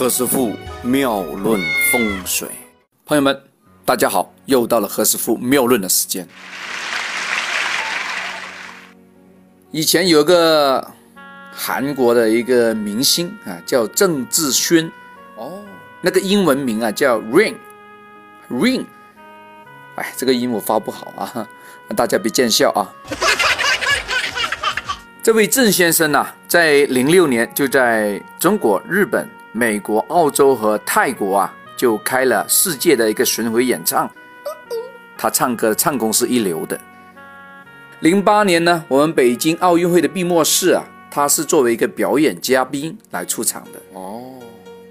何师傅妙论风水，朋友们，大家好，又到了何师傅妙论的时间。以前有个韩国的一个明星啊，叫郑智薰，哦，那个英文名啊叫 Rain，Rain，哎，这个音我发不好啊，大家别见笑啊。这位郑先生呢，在零六年就在中国、日本。美国、澳洲和泰国啊，就开了世界的一个巡回演唱。他唱歌唱功是一流的。零八年呢，我们北京奥运会的闭幕式啊，他是作为一个表演嘉宾来出场的。哦，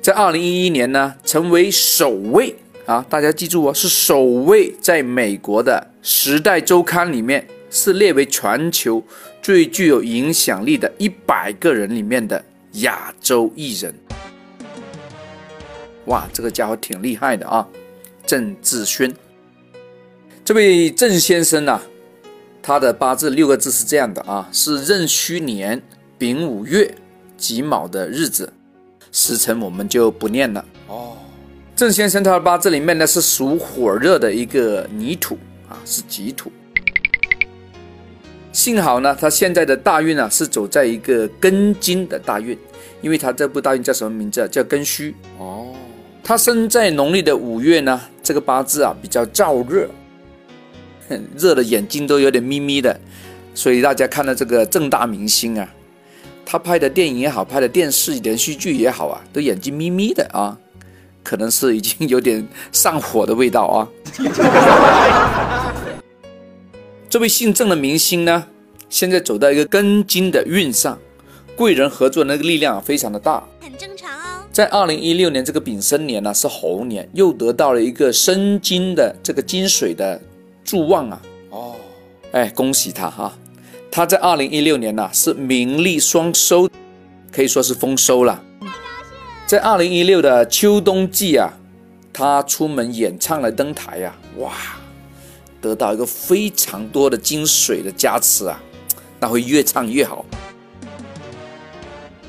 在二零一一年呢，成为首位啊，大家记住哦，是首位在美国的《时代周刊》里面是列为全球最具有影响力的一百个人里面的亚洲艺人。哇，这个家伙挺厉害的啊！郑志轩，这位郑先生呢，他的八字六个字是这样的啊，是壬戌年丙午月己卯的日子，时辰我们就不念了哦。郑先生他的八字里面呢是属火热的一个泥土啊，是己土。幸好呢，他现在的大运啊是走在一个庚金的大运，因为他这部大运叫什么名字啊？叫庚戌哦。他生在农历的五月呢，这个八字啊比较燥热，热的眼睛都有点眯眯的，所以大家看到这个正大明星啊，他拍的电影也好，拍的电视连续剧也好啊，都眼睛眯眯的啊，可能是已经有点上火的味道啊。这位姓郑的明星呢，现在走到一个根金的运上，贵人合作那个力量非常的大，很正。在二零一六年这个丙申年呢，是猴年，又得到了一个生金的这个金水的助旺啊！哦，哎，恭喜他哈！他在二零一六年呢是名利双收，可以说是丰收了。在二零一六的秋冬季啊，他出门演唱了登台呀，哇，得到一个非常多的金水的加持啊，那会越唱越好。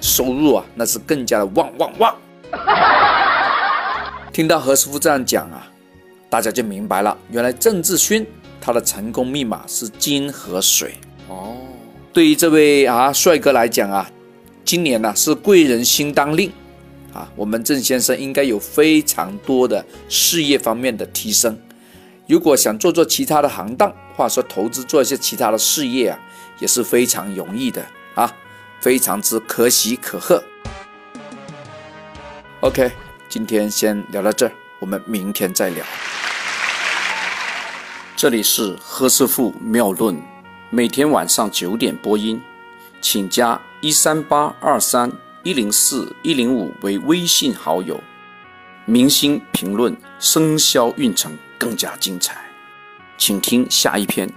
收入啊，那是更加的旺旺旺！听到何师傅这样讲啊，大家就明白了，原来郑志勋他的成功密码是金和水哦。对于这位啊帅哥来讲啊，今年呢是贵人心当令啊，我们郑先生应该有非常多的事业方面的提升。如果想做做其他的行当，或者说投资做一些其他的事业啊，也是非常容易的啊。非常之可喜可贺。OK，今天先聊到这儿，我们明天再聊。这里是何师傅妙论，每天晚上九点播音，请加一三八二三一零四一零五为微信好友。明星评论，生肖运程更加精彩，请听下一篇。